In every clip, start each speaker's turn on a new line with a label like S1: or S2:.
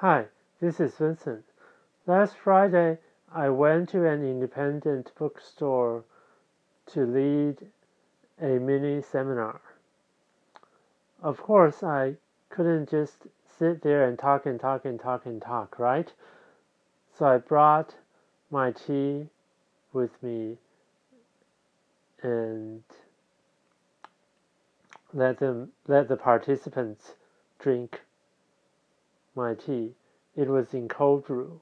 S1: Hi, this is Vincent. Last Friday, I went to an independent bookstore to lead a mini seminar. Of course, I couldn't just sit there and talk and talk and talk and talk, right? So I brought my tea with me and let them let the participants drink my tea. It was in cold brew.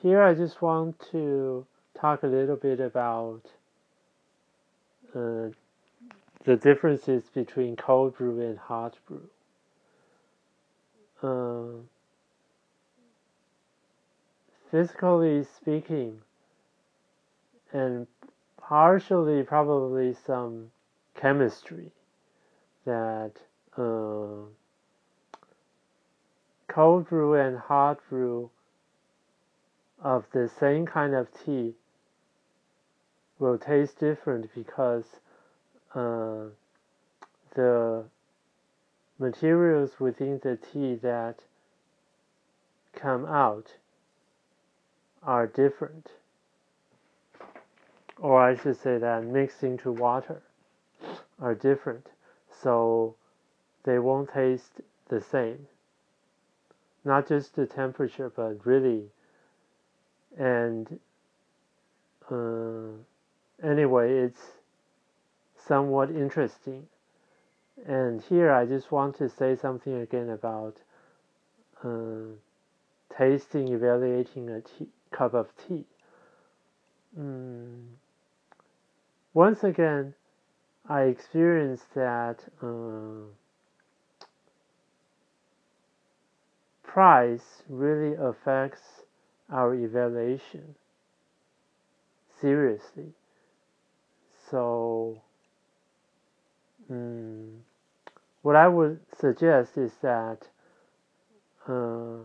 S1: Here I just want to talk a little bit about uh, the differences between cold brew and hot brew. Uh, physically speaking, and partially probably some chemistry that uh, cold brew and hot brew of the same kind of tea will taste different because uh, the materials within the tea that come out are different. Or I should say that mixed into water are different. So they won't taste the same. Not just the temperature, but really. And uh, anyway, it's somewhat interesting. And here I just want to say something again about uh, tasting, evaluating a tea, cup of tea. Mm. Once again, I experienced that uh, price really affects our evaluation seriously. So, um, what I would suggest is that uh,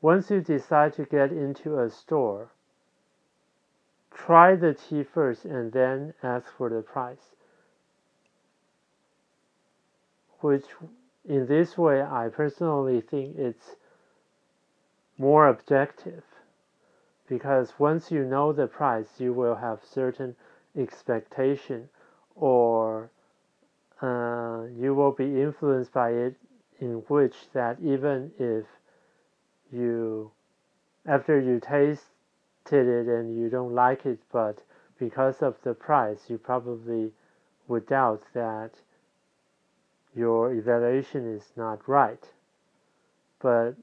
S1: once you decide to get into a store, try the tea first and then ask for the price. Which, in this way, I personally think it's more objective because once you know the price, you will have certain expectation or uh, you will be influenced by it in which that even if you after you tasted it and you don't like it but because of the price you probably would doubt that your evaluation is not right. But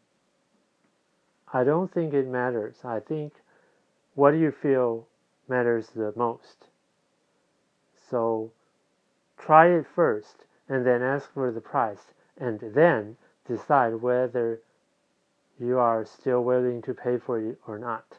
S1: I don't think it matters. I think what do you feel matters the most? So try it first and then ask for the price and then decide whether you are still willing to pay for it or not.